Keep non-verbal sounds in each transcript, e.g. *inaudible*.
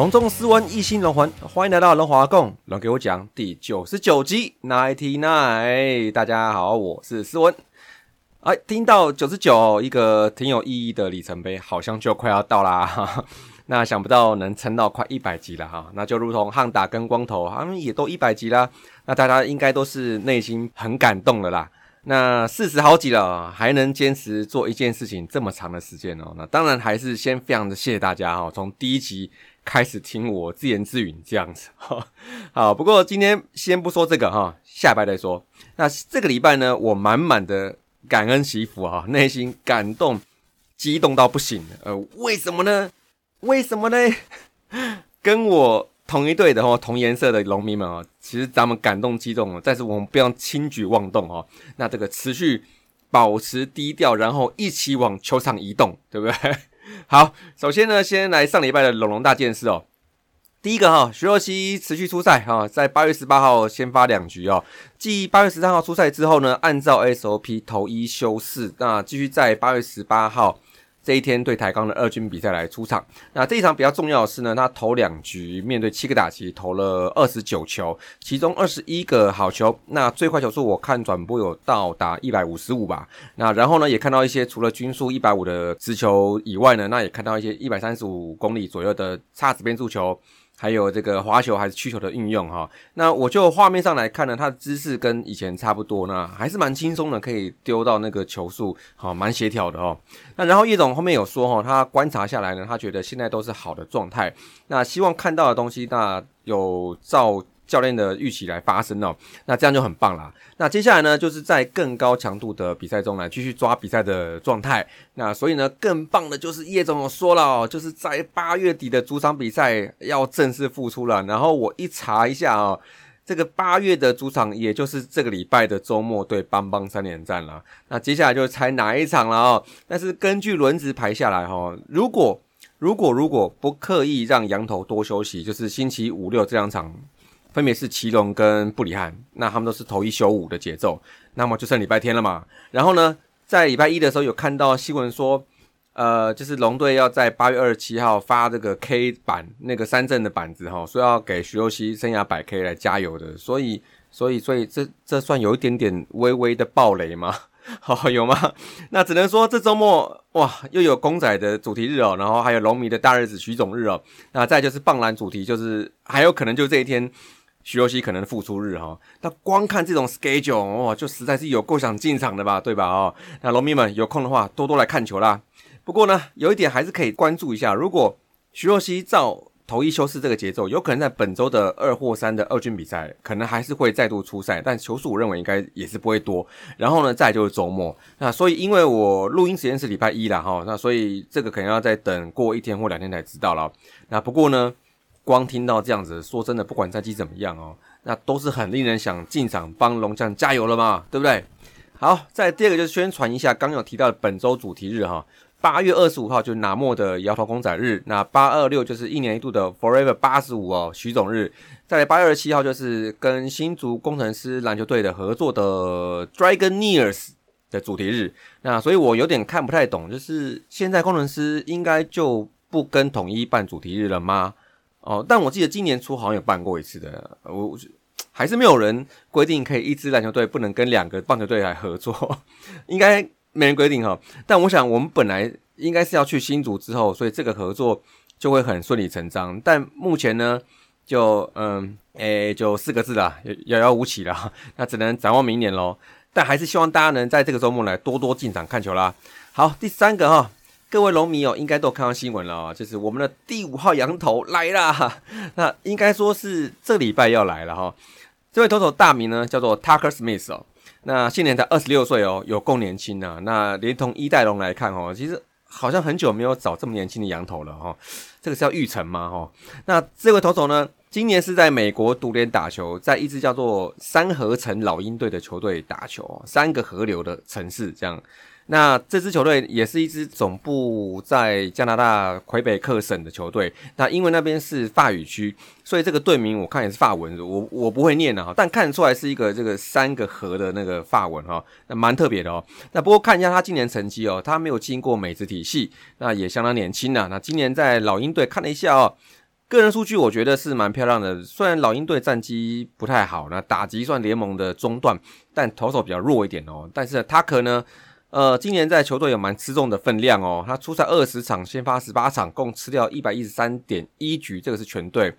隆重斯文，一心龙魂，欢迎来到龙华共，龙给我讲第九十九集 ninety nine。大家好，我是斯文。哎，听到九十九，一个挺有意义的里程碑，好像就快要到啦。*laughs* 那想不到能撑到快一百集了哈，那就如同汉达跟光头，他们也都一百集啦。那大家应该都是内心很感动的啦。那四十好几了，还能坚持做一件事情这么长的时间哦。那当然还是先非常的谢谢大家哈，从第一集。开始听我自言自语这样子 *laughs* 哈，好。不过今天先不说这个哈，下拜再说。那这个礼拜呢，我满满的感恩祈福啊，内心感动、激动到不行。呃，为什么呢？为什么呢？*laughs* 跟我同一队的哦，同颜色的农民们啊，其实咱们感动激动了，但是我们不要轻举妄动哦。那这个持续保持低调，然后一起往球场移动，对不对？好，首先呢，先来上礼拜的龙龙大件事哦。第一个哈，徐若曦持续出赛哈，在八月十八号先发两局哦。继八月十三号出赛之后呢，按照 SOP 投一休四，那继续在八月十八号。这一天对台钢的二军比赛来出场，那这一场比较重要的是呢，他投两局面对七个打击投了二十九球，其中二十一个好球，那最快球速我看转播有到达一百五十五吧，那然后呢也看到一些除了均速一百五的直球以外呢，那也看到一些一百三十五公里左右的差值变速球。还有这个滑球还是曲球的运用哈，那我就画面上来看呢，他的姿势跟以前差不多，那还是蛮轻松的，可以丢到那个球速，好蛮协调的哦。那然后叶总后面有说哈，他观察下来呢，他觉得现在都是好的状态，那希望看到的东西，那有照。教练的预期来发生哦，那这样就很棒啦。那接下来呢，就是在更高强度的比赛中来继续抓比赛的状态。那所以呢，更棒的就是叶总说了哦，就是在八月底的主场比赛要正式复出了。然后我一查一下哦，这个八月的主场也就是这个礼拜的周末对邦邦三连战了。那接下来就猜哪一场了哦。但是根据轮值排下来哈，如果如果如果不刻意让羊头多休息，就是星期五六这两场。分别是奇隆跟布里汉，那他们都是头一休五的节奏，那么就剩礼拜天了嘛。然后呢，在礼拜一的时候有看到新闻说，呃，就是龙队要在八月二十七号发这个 K 板那个三振的板子哈，说要给徐若曦生涯百 K 来加油的。所以，所以，所以这这算有一点点微微的暴雷吗？好，*laughs* 有吗？那只能说这周末哇，又有公仔的主题日哦，然后还有龙迷的大日子徐总日哦，那再就是棒篮主题，就是还有可能就这一天。徐若曦可能复出日哈，那光看这种 schedule 哇，就实在是有够想进场的吧，对吧？哦，那农迷们有空的话，多多来看球啦。不过呢，有一点还是可以关注一下，如果徐若曦照头一休四这个节奏，有可能在本周的二或三的二军比赛，可能还是会再度出赛，但球数我认为应该也是不会多。然后呢，再就是周末，那所以因为我录音时间是礼拜一了哈，那所以这个可能要再等过一天或两天才知道了。那不过呢。光听到这样子，说真的，不管战绩怎么样哦，那都是很令人想进场帮龙将加油了嘛，对不对？好，再第二个就是宣传一下，刚有提到的本周主题日哈，八月二十五号就是拿莫的摇头公仔日，那八二六就是一年一度的 Forever 八十五哦，徐总日，在八月二十七号就是跟新竹工程师篮球队的合作的 Dragoneers 的主题日，那所以我有点看不太懂，就是现在工程师应该就不跟统一办主题日了吗？哦，但我记得今年初好像有办过一次的，我还是没有人规定可以一支篮球队不能跟两个棒球队来合作，*laughs* 应该没人规定哈。但我想我们本来应该是要去新竹之后，所以这个合作就会很顺理成章。但目前呢，就嗯，诶，就四个字啦，遥遥无期了，*laughs* 那只能展望明年喽。但还是希望大家能在这个周末来多多进场看球啦。好，第三个哈。各位龙迷哦，应该都看到新闻了啊，就是我们的第五号羊头来啦。*laughs* 那应该说是这礼拜要来了哈。这位投手大名呢叫做 Tucker Smith 哦。那现年才二十六岁哦，有够年轻啊。那连同一代龙来看哦，其实好像很久没有找这么年轻的羊头了哈。这个是要玉成吗？哈，那这位投手呢，今年是在美国独联打球，在一支叫做三河城老鹰队的球队打球，三个河流的城市这样。那这支球队也是一支总部在加拿大魁北克省的球队。那因为那边是法语区，所以这个队名我看也是法文，我我不会念的哈，但看得出来是一个这个三个河的那个法文哈，那蛮特别的哦。那不过看一下他今年成绩哦，他没有经过美职体系，那也相当年轻呐。那今年在老鹰队看了一下哦，个人数据我觉得是蛮漂亮的。虽然老鹰队战绩不太好，那打击算联盟的中段，但投手比较弱一点哦。但是他可能。呃，今年在球队有蛮吃重的分量哦。他出赛二十场，先发十八场，共吃掉一百一十三点一局，这个是全队。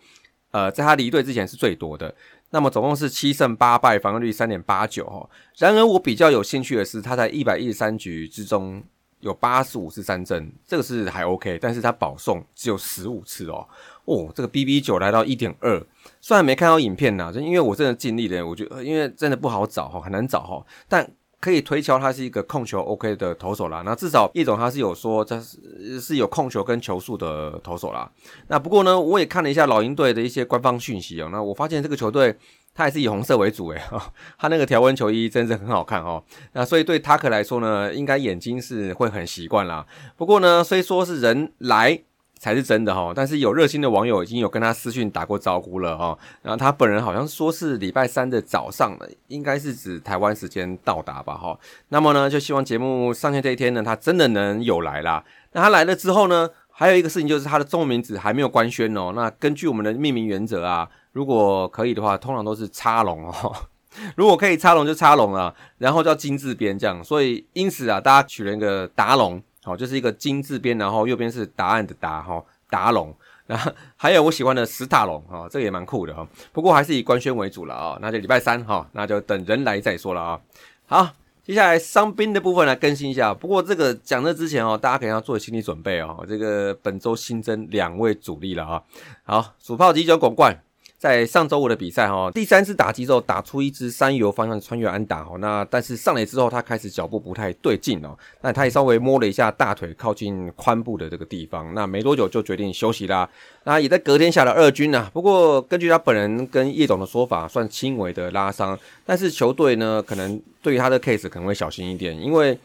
呃，在他离队之前是最多的。那么总共是七胜八败，防御率三点八九哦。然而我比较有兴趣的是，他在一百一十三局之中有八十五次三振，这个是还 OK。但是他保送只有十五次哦。哦，这个 BB 九来到一点二，虽然没看到影片呐，就因为我真的尽力了，我觉得因为真的不好找哈，很难找哈，但。可以推敲他是一个控球 OK 的投手啦，那至少叶总他是有说这是是有控球跟球速的投手啦。那不过呢，我也看了一下老鹰队的一些官方讯息哦，那我发现这个球队他还是以红色为主诶，*laughs* 他那个条纹球衣真是很好看哦。那所以对塔克来说呢，应该眼睛是会很习惯啦。不过呢，虽说是人来。才是真的哈，但是有热心的网友已经有跟他私讯打过招呼了哈，然后他本人好像说是礼拜三的早上，应该是指台湾时间到达吧哈。那么呢，就希望节目上线这一天呢，他真的能有来啦。那他来了之后呢，还有一个事情就是他的中文名字还没有官宣哦。那根据我们的命名原则啊，如果可以的话，通常都是插龙哦。*laughs* 如果可以插龙就插龙啊，然后叫金字边这样。所以因此啊，大家取了一个达龙。好，就是一个金字边，然后右边是答案的答哈，达龙，然后还有我喜欢的史塔龙哈，这个也蛮酷的哈。不过还是以官宣为主了啊，那就礼拜三哈，那就等人来再说了啊。好，接下来伤兵的部分来更新一下。不过这个讲这之前哦，大家可能要做心理准备哦。这个本周新增两位主力了啊。好，主炮急救拱冠。在上周五的比赛哈，第三次打击之后打出一支三游方向穿越安打哈，那但是上来之后他开始脚步不太对劲哦，那他也稍微摸了一下大腿靠近髋部的这个地方，那没多久就决定休息啦，那也在隔天下了二军呐，不过根据他本人跟叶总的说法，算轻微的拉伤，但是球队呢可能对于他的 case 可能会小心一点，因为。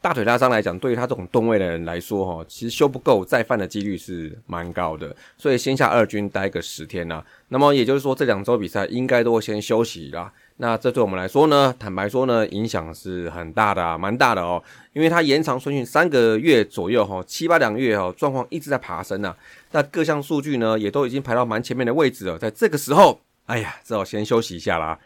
大腿拉伤来讲，对于他这种吨位的人来说，哈，其实修不够再犯的几率是蛮高的，所以先下二军待个十天呐。那么也就是说，这两周比赛应该都会先休息啦。那这对我们来说呢，坦白说呢，影响是很大的，啊蛮大的哦。因为他延长春训三个月左右，哈，七八两个月，哦，状况一直在爬升呐。那各项数据呢，也都已经排到蛮前面的位置了。在这个时候，哎呀，只好先休息一下啦。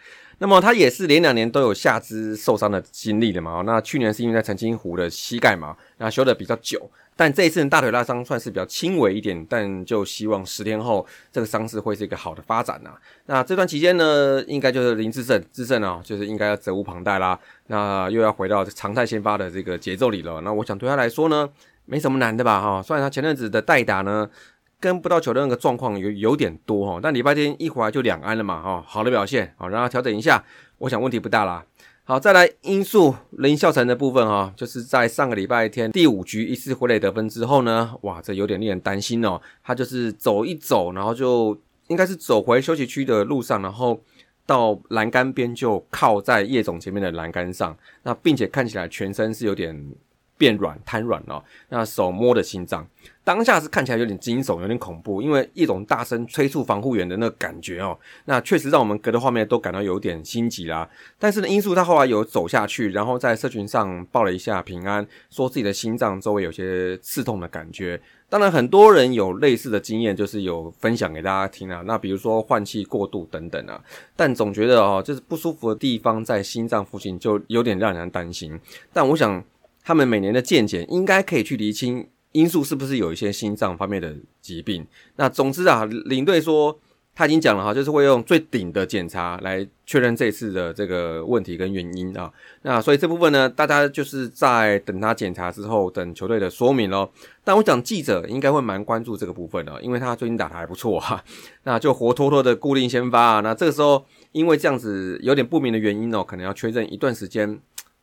那么他也是连两年都有下肢受伤的经历的嘛？那去年是因为在澄清湖的膝盖嘛，那修的比较久。但这一次大腿拉伤算是比较轻微一点，但就希望十天后这个伤势会是一个好的发展呐。那这段期间呢，应该就是林志胜，志胜啊，就是应该要责无旁贷啦。那又要回到常态先发的这个节奏里了。那我想对他来说呢，没什么难的吧？哈，虽然他前阵子的代打呢。跟不到球的那个状况有有点多哈，但礼拜天一回来就两安了嘛哈，好的表现好，让他调整一下，我想问题不大啦。好，再来因素林孝成的部分哈，就是在上个礼拜天第五局一次回垒得分之后呢，哇，这有点令人担心哦。他就是走一走，然后就应该是走回休息区的路上，然后到栏杆边就靠在叶总前面的栏杆上，那并且看起来全身是有点。变软瘫软了，那手摸的心脏，当下是看起来有点惊悚，有点恐怖，因为一种大声催促防护员的那个感觉哦，那确实让我们隔着画面都感到有点心急啦。但是呢，因素他后来有走下去，然后在社群上报了一下平安，说自己的心脏周围有些刺痛的感觉。当然，很多人有类似的经验，就是有分享给大家听啊。那比如说换气过度等等啊，但总觉得哦，就是不舒服的地方在心脏附近，就有点让人担心。但我想。他们每年的健检应该可以去厘清因素是不是有一些心脏方面的疾病。那总之啊，领队说他已经讲了哈，就是会用最顶的检查来确认这次的这个问题跟原因啊。那所以这部分呢，大家就是在等他检查之后，等球队的说明咯。但我想记者应该会蛮关注这个部分的，因为他最近打的还不错哈。*laughs* 那就活脱脱的固定先发，那这个时候因为这样子有点不明的原因哦，可能要确认一段时间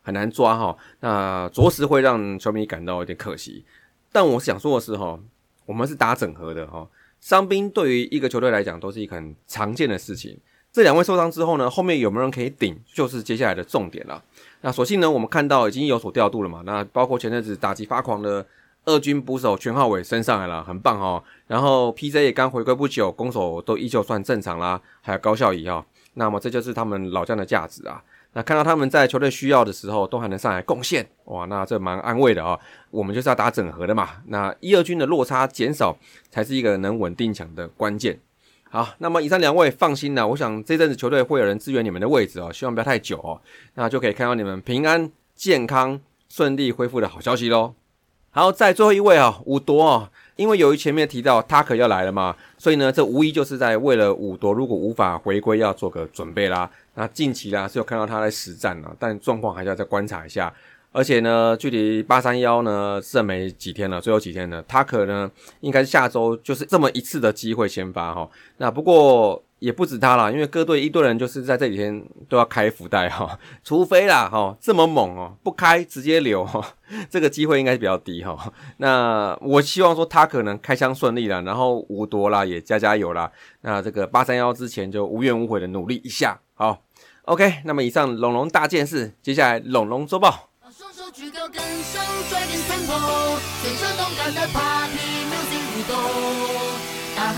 很难抓哈。那着实会让球迷感到有点可惜。但我想说的是哈，我们是打整合的哈。伤兵对于一个球队来讲都是一个很常见的事情。这两位受伤之后呢，后面有没有人可以顶，就是接下来的重点了。那所幸呢，我们看到已经有所调度了嘛。那包括前阵子打击发狂的二军捕手全浩伟升上来了，很棒哦。然后 PJ 也刚回归不久，攻守都依旧算正常啦，还有高效仪哈。那么这就是他们老将的价值啊。那看到他们在球队需要的时候都还能上来贡献，哇，那这蛮安慰的啊。我们就是要打整合的嘛，那一二军的落差减少才是一个能稳定强的关键。好，那么以上两位放心了，我想这阵子球队会有人支援你们的位置哦，希望不要太久哦，那就可以看到你们平安健康顺利恢复的好消息喽。好，在最后一位啊，五夺哦。因为由于前面提到他可要来了嘛，所以呢，这无疑就是在为了五夺如果无法回归要做个准备啦。那近期啦是有看到他在实战了，但状况还是要再观察一下。而且呢，距离八三幺呢剩没几天了，最后几天了，他可能应该是下周就是这么一次的机会先发哈。那不过。也不止他啦，因为各队一队人就是在这几天都要开福袋哈，*laughs* 除非啦哈这么猛哦，不开直接留哈，*laughs* 这个机会应该是比较低哈。那我希望说他可能开枪顺利了，然后五夺啦也加加油啦。那这个八三幺之前就无怨无悔的努力一下，好，OK。那么以上龙龙大件事，接下来龙龙周报。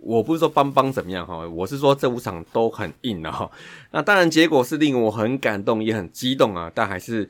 我不是说邦邦怎么样哈，我是说这五场都很硬的哈。那当然结果是令我很感动，也很激动啊，但还是。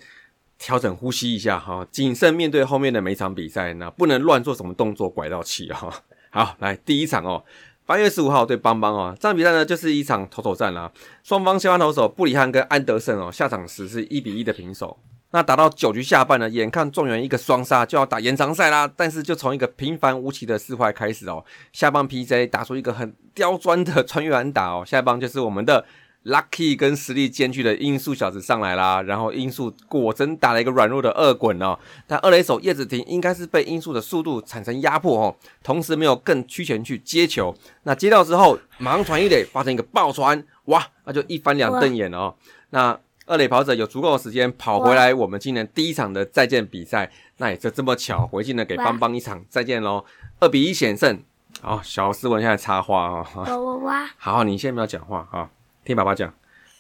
调整呼吸一下哈，谨慎面对后面的每场比赛，那不能乱做什么动作拐到气哈。好，来第一场哦，八月十五号对邦邦哦，这场比赛呢就是一场投手战啦。双方先发投手布里汉跟安德森哦，下场时是一比一的平手。那打到九局下半呢，眼看状元一个双杀就要打延长赛啦，但是就从一个平凡无奇的四坏开始哦，下棒 PJ 打出一个很刁钻的穿越安打哦，下棒就是我们的。Lucky 跟实力兼具的音速小子上来啦，然后音速果真打了一个软弱的二滚哦，但二垒手叶子婷应该是被音速的速度产生压迫哦，同时没有更趋前去接球，那接到之后马上传一垒，发生一个爆传，哇，那就一翻两瞪眼哦，那二垒跑者有足够的时间跑回来，我们今年第一场的再见比赛，那也就这么巧，回去呢给邦邦一场再见喽，二比一险胜，好，小斯文现在插话啊，哇哇哇，好，你先不要讲话啊。听爸爸讲，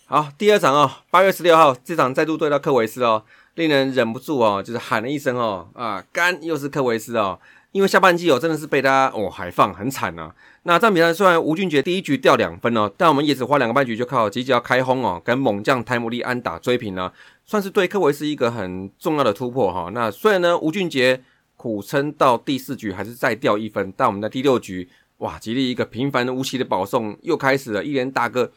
好，第二场哦，八月十六号这场再度对到科维斯哦，令人忍不住哦，就是喊了一声哦，啊，干又是科维斯哦，因为下半季哦真的是被他哦海放很惨呐。那这场比赛虽然吴俊杰第一局掉两分哦，但我们也只花两个半局就靠吉吉要开轰哦，跟猛将泰姆利安打追平了，算是对科维斯一个很重要的突破哈。那虽然呢吴俊杰苦撑到第四局还是再掉一分，但我们在第六局哇，吉利一个平凡的无奇的保送又开始了，一连打个。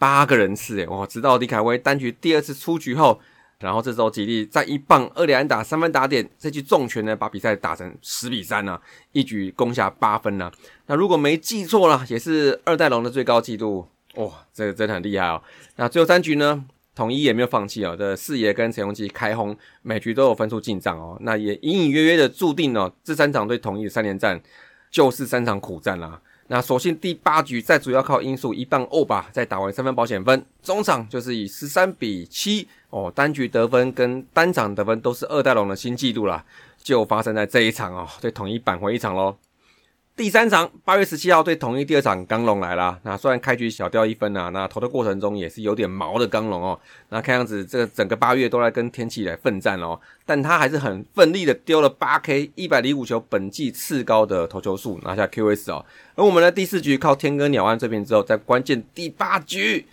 八个人次诶，哇！直到李凯威单局第二次出局后，然后这时候吉利在一棒二连打三分打点，这局重拳呢把比赛打成十比三呢，一举攻下八分呢。那如果没记错了，也是二代龙的最高纪录哇！这个真的很厉害哦。那最后三局呢，统一也没有放弃哦，这四爷跟陈永基开轰，每局都有分数进账哦。那也隐隐约约的注定哦，这三场对统一的三连战就是三场苦战啦。那所幸第八局再主要靠因素一棒欧吧，再打完三分保险分，中场就是以十三比七哦，单局得分跟单场得分都是二代龙的新纪录了，就发生在这一场哦，对统一扳回一场喽。第三场八月十七号对统一第二场刚龙来了，那虽然开局小掉一分啊，那投的过程中也是有点毛的刚龙哦，那看样子这个整个八月都在跟天气来奋战哦，但他还是很奋力的丢了八 K 一百零五球，本季次高的投球数拿下 QS 哦，而我们的第四局靠天哥鸟安这边之后，在关键第八局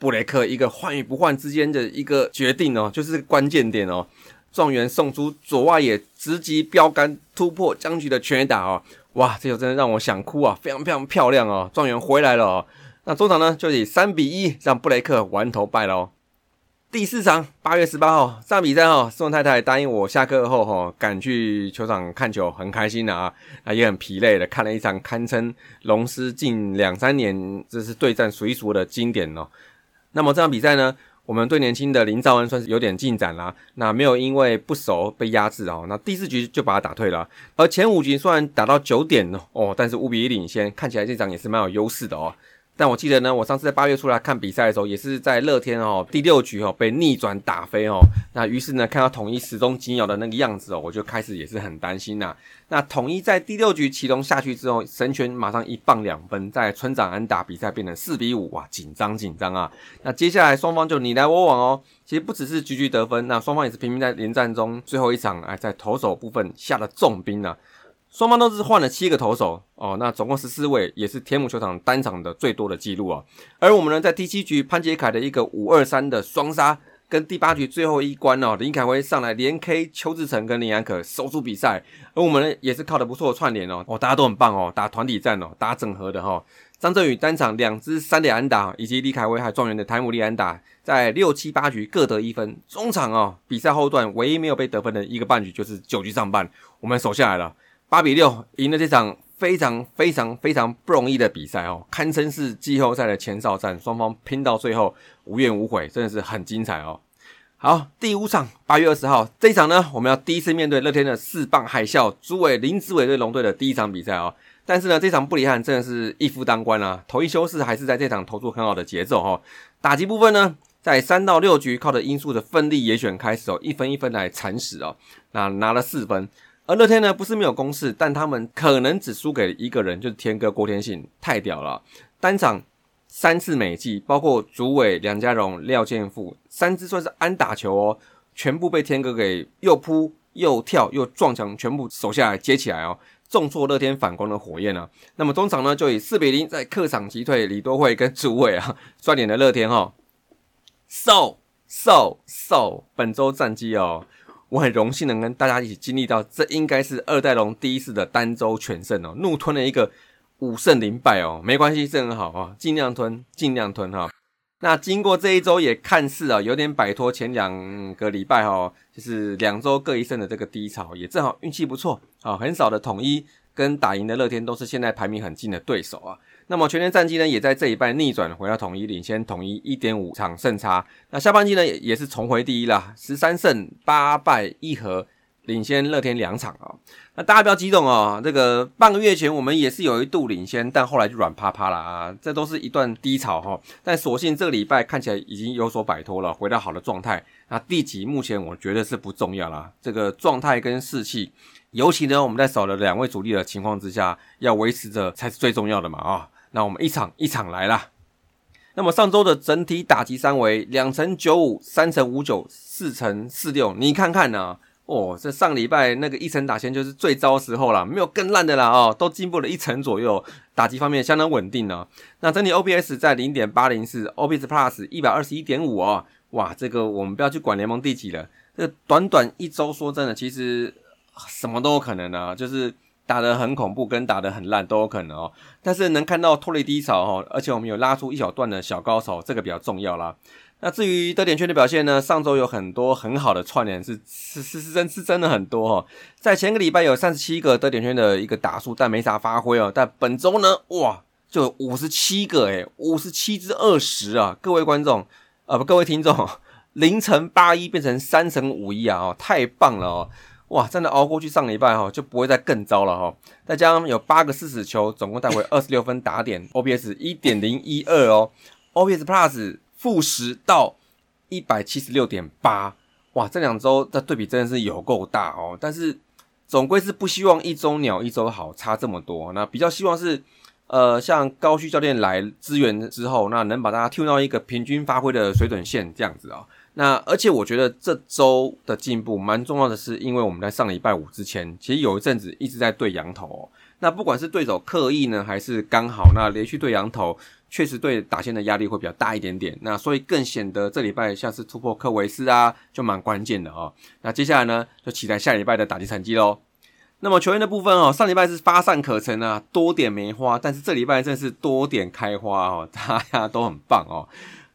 布雷克一个换与不换之间的一个决定哦，就是关键点哦。状元送出左外野直击标杆突破僵局的全垒打哦，哇，这球真的让我想哭啊，非常非常漂亮哦，状元回来了哦。那中场呢就以三比一让布雷克完投败了哦。第四场八月十八号这场比赛哦，宋太太答应我下课后哈赶去球场看球，很开心的啊，啊也很疲累的看了一场堪称龙狮近两三年这是对战数一数二的经典哦。那么这场比赛呢，我们对年轻的林兆恩算是有点进展啦，那没有因为不熟被压制哦，那第四局就把他打退了。而前五局虽然打到九点哦，但是五比一领先，看起来这场也是蛮有优势的哦。但我记得呢，我上次在八月出来看比赛的时候，也是在乐天哦第六局哦被逆转打飞哦。那于是呢，看到统一始终紧咬的那个样子哦，我就开始也是很担心呐。那统一在第六局启动下去之后，神拳马上一棒两分，在村长安打比赛变成四比五，哇，紧张紧张啊！那接下来双方就你来我往哦。其实不只是局局得分，那双方也是拼命在连战中最后一场哎，在投手部分下了重兵啊。双方都是换了七个投手哦，那总共十四位，也是天母球场单场的最多的记录啊。而我们呢，在第七局潘杰凯的一个五二三的双杀，跟第八局最后一关哦，林凯威上来连 K 邱志成跟林安可收出比赛。而我们呢，也是靠的不错的串联哦，哦，大家都很棒哦，打团体战哦，打整合的哈。张振宇单场两支三连安打，以及李凯威还状元的台姆利安打，在六七八局各得一分。中场哦，比赛后段唯一没有被得分的一个半局，就是九局上半，我们守下来了。八比六赢了这场非常非常非常不容易的比赛哦，堪称是季后赛的前哨战，双方拼到最后无怨无悔，真的是很精彩哦。好，第五场八月二十号这一场呢，我们要第一次面对乐天的四棒海啸，朱伟林子伟对龙队的第一场比赛哦。但是呢，这场不遗憾，真的是一夫当关啊。头一休士还是在这场投出很好的节奏哈。打击部分呢，在三到六局靠着因素的奋力野选开始哦，一分一分来蚕食哦，那拿了四分。而乐天呢，不是没有攻势，但他们可能只输给一个人，就是天哥郭天信，太屌了！单场三次美记，包括主委梁家荣、廖建富三支算是安打球哦，全部被天哥给又扑又跳又撞墙，全部守下来接起来哦，重挫乐天反攻的火焰啊！那么中场呢，就以四比零在客场击退李多惠跟主委啊，赚点的乐天哈，so so so，本周战绩哦。我很荣幸能跟大家一起经历到，这应该是二代龙第一次的单周全胜哦，怒吞了一个五胜零败哦，没关系，这很好啊，尽量吞，尽量吞哈。那经过这一周，也看似啊有点摆脱前两个礼拜哈，就是两周各一胜的这个低潮，也正好运气不错啊，很少的统一跟打赢的乐天都是现在排名很近的对手啊。那么全年战绩呢，也在这一半逆转回到统一领先统一一点五场胜差。那下半季呢，也也是重回第一了，十三胜八败一和，领先乐天两场啊。那大家不要激动哦，这个半个月前我们也是有一度领先，但后来就软趴趴了啊。这都是一段低潮哈。但所幸这个礼拜看起来已经有所摆脱了，回到好的状态。那第几目前我觉得是不重要啦，这个状态跟士气，尤其呢我们在少了两位主力的情况之下，要维持着才是最重要的嘛啊。那我们一场一场来啦。那么上周的整体打击三围两成九五、三成五九、四成四六，你看看呢？哦，这上礼拜那个一层打线就是最糟时候了，没有更烂的啦哦，都进步了一成左右，打击方面相当稳定呢。那整体 OPS 在零点八零四，OPS Plus 一百二十一点五哦，哇，这个我们不要去管联盟第几了，这短短一周，说真的，其实什么都有可能啊，就是。打得很恐怖，跟打得很烂都有可能哦。但是能看到脱离低潮哦，而且我们有拉出一小段的小高潮，这个比较重要啦。那至于得点圈的表现呢？上周有很多很好的串联，是是是是真是真的很多哈。在前个礼拜有三十七个得点圈的一个打数，但没啥发挥哦。但本周呢，哇，就五十七个诶五十七至二十啊！各位观众呃不，各位听众，*laughs* 零乘八一变成三乘五一啊！哦，太棒了哦。哇，真的熬过去上礼拜哈，就不会再更糟了哈。再加上有八个四死球，总共带回二十六分打点，OPS 一点零一二哦，OPS Plus 负十到一百七十六点八。哇，这两周的对比真的是有够大哦。但是总归是不希望一周鸟一周好，差这么多。那比较希望是，呃，像高旭教练来支援之后，那能把大家 tune 到一个平均发挥的水准线这样子啊。那而且我觉得这周的进步蛮重要的，是因为我们在上礼拜五之前，其实有一阵子一直在对羊头。那不管是对手刻意呢，还是刚好那连续对羊头，确实对打线的压力会比较大一点点。那所以更显得这礼拜像是突破科维斯啊，就蛮关键的哦。那接下来呢，就期待下礼拜的打击成绩喽。那么球员的部分哦，上礼拜是发散可成啊，多点梅花，但是这礼拜真是多点开花哦，*laughs* 大家都很棒哦。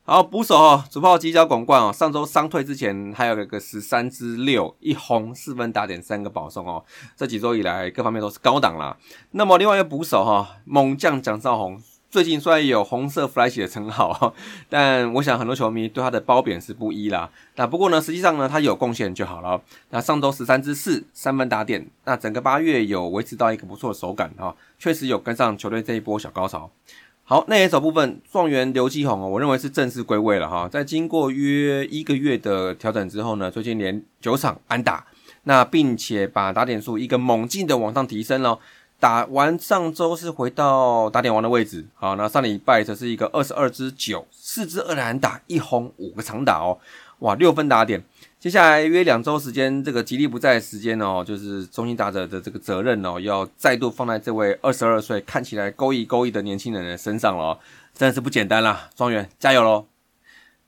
好，捕手哦，主炮犄角广冠哦，上周伤退之前还有个十三支六一轰四分打点三个保送哦，这几周以来各方面都是高档啦。那么另外一个捕手哈，猛将蒋少红，最近虽然有红色 flash 的称号，*laughs* 但我想很多球迷对他的褒贬是不一啦。那不过呢，实际上呢，他有贡献就好了。那上周十三支四三分打点，那整个八月有维持到一个不错的手感哈，确实有跟上球队这一波小高潮。好，内野手部分，状元刘继宏哦，我认为是正式归位了哈。在经过约一个月的调整之后呢，最近连九场安打，那并且把打点数一个猛进的往上提升了。打完上周是回到打点王的位置，好，那上礼拜则是一个二十二支九四支二安打一轰五个长打哦，哇，六分打点。接下来约两周时间，这个吉利不在的时间哦，就是中心打者的这个责任哦，要再度放在这位二十二岁看起来勾一勾一的年轻人的身上了，真的是不简单啦，庄园加油喽！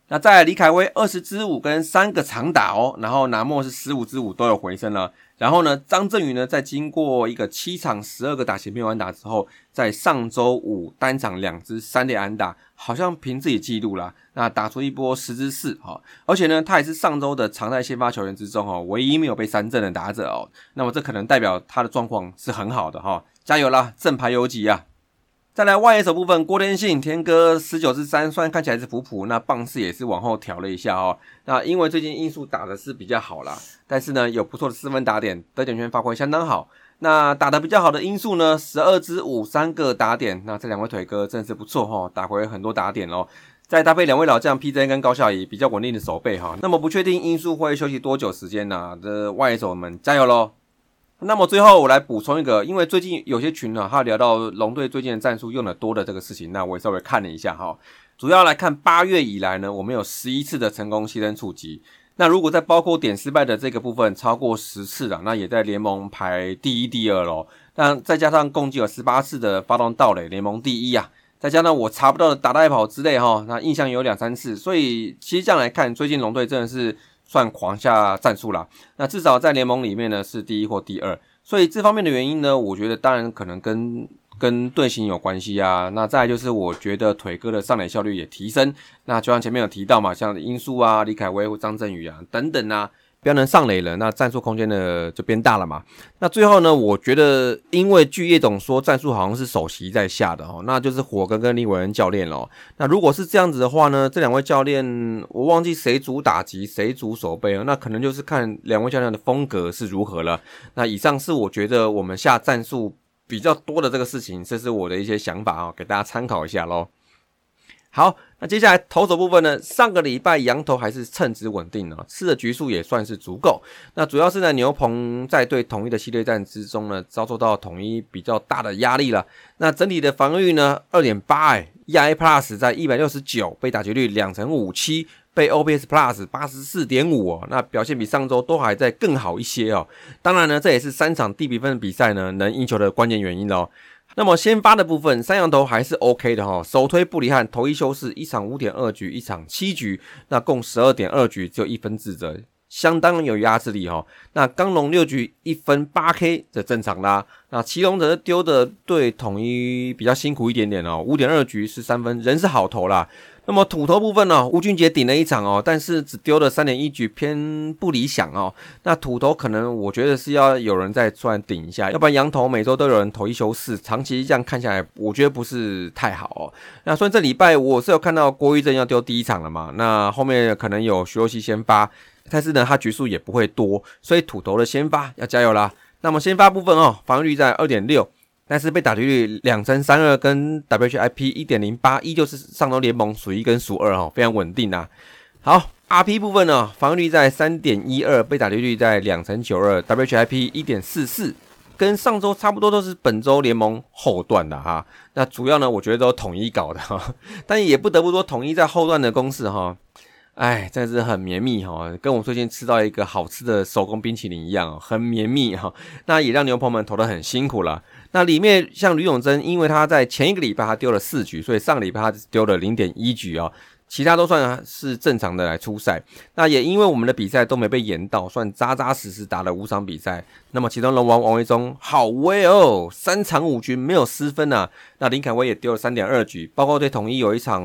那在李凯威二十支五跟三个长打哦，然后拿莫是十五支五都有回升了。然后呢，张振宇呢，在经过一个七场十二个打席没有安打之后，在上周五单场两支三连安打，好像凭自己记录啦，那打出一波十支四哈，而且呢，他也是上周的常在先发球员之中哦，唯一没有被三振的打者哦，那么这可能代表他的状况是很好的哈，加油啦，正牌游击啊！再来外野手部分，郭天信天哥十九支三，虽然看起来是普普，那棒次也是往后调了一下哦。那因为最近因素打的是比较好啦，但是呢有不错的四分打点，得点圈发挥相当好。那打的比较好的因素呢，十二支五三个打点，那这两位腿哥真是不错哈，打回很多打点哦。再搭配两位老将 P J 跟高孝仪比较稳定的手背哈，那么不确定因素会休息多久时间呢？这外野手们加油喽！那么最后我来补充一个，因为最近有些群呢，他聊到龙队最近的战术用的多的这个事情，那我也稍微看了一下哈。主要来看八月以来呢，我们有十一次的成功牺牲触及。那如果在包括点失败的这个部分超过十次了，那也在联盟排第一、第二喽。那再加上共计有十八次的发动盗垒，联盟第一啊。再加上我查不到的打带跑之类哈，那印象有两三次。所以其实这样来看，最近龙队真的是。算狂下战术啦，那至少在联盟里面呢是第一或第二，所以这方面的原因呢，我觉得当然可能跟跟队形有关系啊。那再就是我觉得腿哥的上垒效率也提升，那就像前面有提到嘛，像英叔啊、李凯威或张振宇啊等等啊。比较能上垒了，那战术空间呢就变大了嘛。那最后呢，我觉得因为据叶总说战术好像是首席在下的哦，那就是火哥跟李伟恩教练咯。那如果是这样子的话呢，这两位教练我忘记谁主打击谁主守备了，那可能就是看两位教练的风格是如何了。那以上是我觉得我们下战术比较多的这个事情，这是我的一些想法啊，给大家参考一下喽。好，那接下来投手部分呢？上个礼拜羊头还是称职稳定哦，吃的局数也算是足够。那主要是在牛棚在对统一的系列战之中呢，遭受到统一比较大的压力了。那整体的防御呢，二点八哎，ERA Plus 在一百六十九，被打击率两成五七，被 OPS Plus 八十四点五哦，那表现比上周都还在更好一些哦。当然呢，这也是三场低比分的比赛呢，能赢球的关键原因哦。那么先发的部分，三羊头还是 OK 的哈。首推布里汉投一休四，一场五点二局，一场七局，那共十二点二局，只有一分自责，相当有压制力哈。那刚龙六局一分八 K 这正常啦。那祁隆则丢的对统一比较辛苦一点点哦，五点二局是三分，人是好投啦。那么土头部分呢？吴俊杰顶了一场哦，但是只丢了三点一局，偏不理想哦。那土头可能我觉得是要有人再出来顶一下，要不然羊头每周都有人投一休四，长期这样看下来，我觉得不是太好哦。那所以这礼拜我是有看到郭玉正要丢第一场了嘛？那后面可能有徐若曦先发，但是呢他局数也不会多，所以土头的先发要加油啦。那么先发部分哦，防御率在二点六。但是被打击率两成三二跟 WHIP 一点零八，依旧是上周联盟数一跟数二哈，非常稳定呐。好，RP 部分呢，防御率在三点一二，被打击率在两成九二，WHIP 一点四四，跟上周差不多，都是本周联盟后段的哈。那主要呢，我觉得都统一搞的哈，*laughs* 但也不得不说统一在后段的攻势哈。哎，真的是很绵密哈，跟我最近吃到一个好吃的手工冰淇淋一样，很绵密哈。那也让牛朋友们投的很辛苦了。那里面像吕永贞，因为他在前一个礼拜他丢了四局，所以上个礼拜他丢了零点一局啊。其他都算是正常的来出赛，那也因为我们的比赛都没被延到，算扎扎实实打了五场比赛。那么其中龙王王维忠好威哦，三场五局没有失分啊。那林凯威也丢了三点二局，包括对统一有一场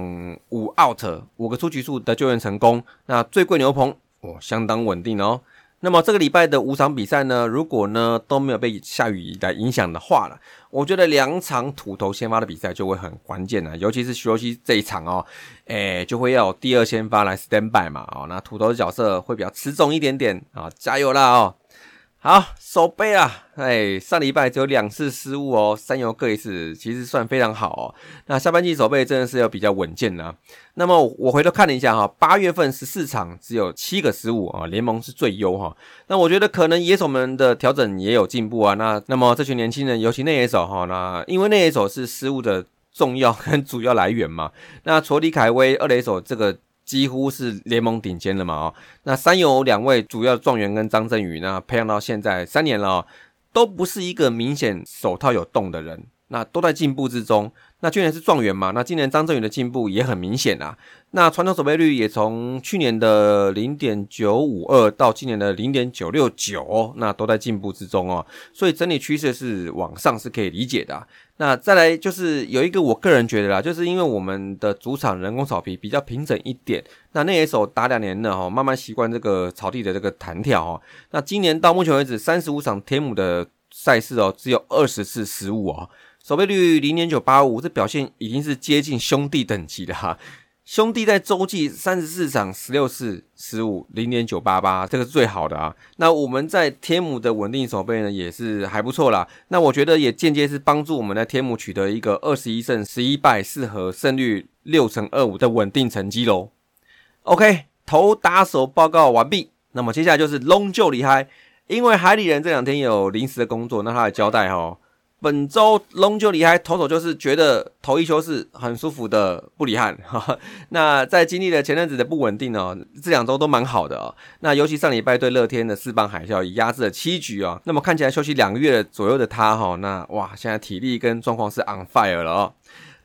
五 out 五个出局数的救援成功。那最贵牛棚哦，相当稳定哦。那么这个礼拜的五场比赛呢，如果呢都没有被下雨来影响的话了，我觉得两场土头先发的比赛就会很关键了，尤其是徐若曦这一场哦，诶就会要有第二先发来 stand by 嘛，哦，那土头的角色会比较持重一点点啊，加油啦哦！好，守备啊，哎，上礼拜只有两次失误哦，三游各一次，其实算非常好哦。那下半季守备真的是要比较稳健呢。那么我回头看了一下哈，八月份十四场只有七个失误啊，联盟是最优哈。那我觉得可能野手们的调整也有进步啊。那那么这群年轻人，尤其内野手哈，那因为内野手是失误的重要跟主要来源嘛。那除了李凯威二垒手这个。几乎是联盟顶尖的嘛哦，那三有两位主要状元跟张振宇，那培养到现在三年了，都不是一个明显手套有洞的人，那都在进步之中。那去年是状元嘛，那今年张振宇的进步也很明显啊。那传统守备率也从去年的零点九五二到今年的零点九六九，那都在进步之中哦。所以整体趋势是往上是可以理解的。那再来就是有一个我个人觉得啦，就是因为我们的主场人工草皮比较平整一点，那那一手打两年了哈，慢慢习惯这个草地的这个弹跳哈。那今年到目前为止三十五场天母的赛事哦，只有二十次失误哦。守备率零点九八五，这表现已经是接近兄弟等级的哈。兄弟在洲际三十四场十六次失误，零点九八八，这个是最好的啊。那我们在天母的稳定守备呢，也是还不错啦。那我觉得也间接是帮助我们在天母取得一个二十一胜十一败，四和胜率六成二五的稳定成绩喽。OK，投打手报告完毕。那么接下来就是龙就厉害，因为海里人这两天有临时的工作，那他来交代哈。本周龙就厉害，投手就是觉得投一球是很舒服的布里汉。*laughs* 那在经历了前阵子的不稳定哦，这两周都蛮好的哦。那尤其上礼拜对乐天的四棒海啸，以压制了七局哦。那么看起来休息两个月左右的他哈，那哇，现在体力跟状况是 on fire 了哦。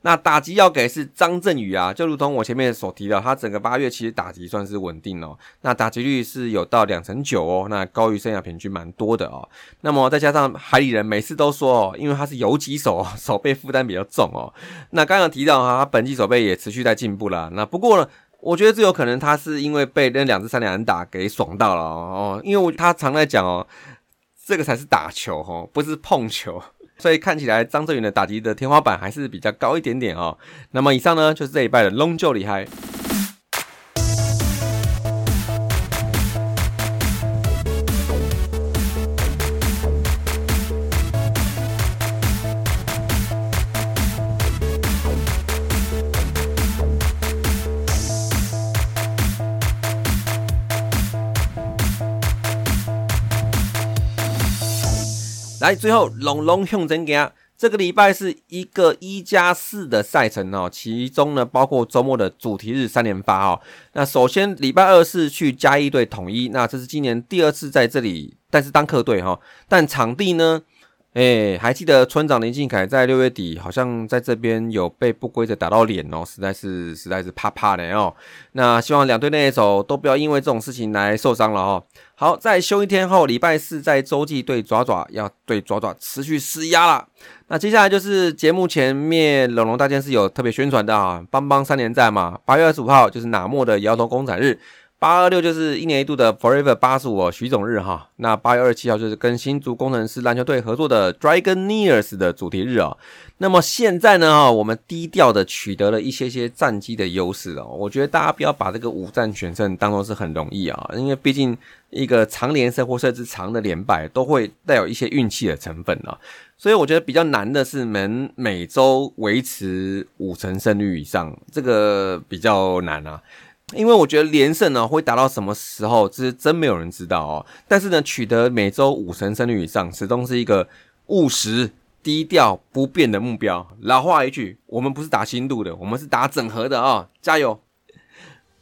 那打击要给是张振宇啊，就如同我前面所提到，他整个八月其实打击算是稳定哦。那打击率是有到两成九哦，那高于生涯平均蛮多的哦。那么再加上海里人每次都说哦，因为他是游击手，*laughs* 手背负担比较重哦。那刚刚提到哈，他本季手背也持续在进步了。那不过呢，我觉得最有可能他是因为被那两只三连人打给爽到了哦，因为我他常在讲哦，这个才是打球哦，不是碰球。所以看起来张泽禹的打击的天花板还是比较高一点点哦。那么以上呢就是这一拜的龙就厉害。来，最后龙龙向真家，这个礼拜是一个一加四的赛程哦，其中呢包括周末的主题日三连发哦。那首先礼拜二是去嘉义队统一，那这是今年第二次在这里，但是当客队哈，但场地呢？哎，还记得村长林敬凯在六月底好像在这边有被不规则打到脸哦，实在是实在是怕怕的哦。那希望两队那一手都不要因为这种事情来受伤了哦。好，在休一天后，礼拜四在洲际对爪爪要对爪爪持续施压了。那接下来就是节目前面龙龙大件事有特别宣传的啊，邦邦三连战嘛，八月二十五号就是哪末的摇头公仔日。八二六就是一年一度的 Forever 八十五徐总日哈，那八月二十七号就是跟新竹工程师篮球队合作的 Dragoneers 的主题日啊。那么现在呢哈，我们低调的取得了一些些战绩的优势哦。我觉得大家不要把这个五战全胜当做是很容易啊，因为毕竟一个长连胜或甚至长的连败都会带有一些运气的成分啊。所以我觉得比较难的是能每周维持五成胜率以上，这个比较难啊。因为我觉得连胜呢会达到什么时候，这是真没有人知道哦。但是呢，取得每周五成胜率以上，始终是一个务实、低调、不变的目标。老话一句，我们不是打新度的，我们是打整合的啊！加油！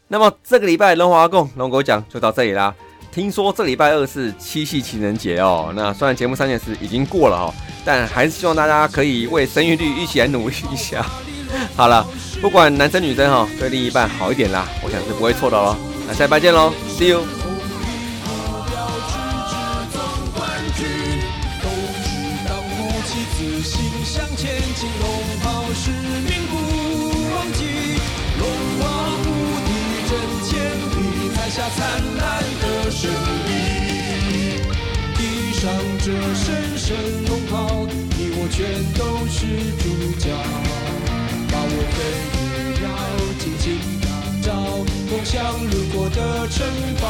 那么这个礼拜龙华共龙狗讲就到这里啦。听说这礼拜二是七夕情人节哦，那虽然节目三件事已经过了哦，但还是希望大家可以为生育率一起来努力一下。好了，不管男生女生哈，对另一半好一点啦，我想是不会错的喽。那下礼拜见喽，See you。这声声龙袍，你我全都是主角。过的城堡。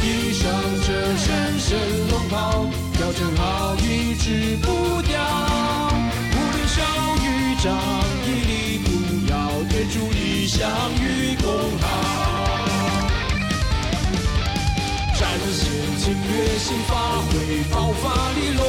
披上这神圣龙袍，要正好一直不掉。无论小雨涨，屹立不摇，对主理想与共好。展现侵略性发挥爆发力。龙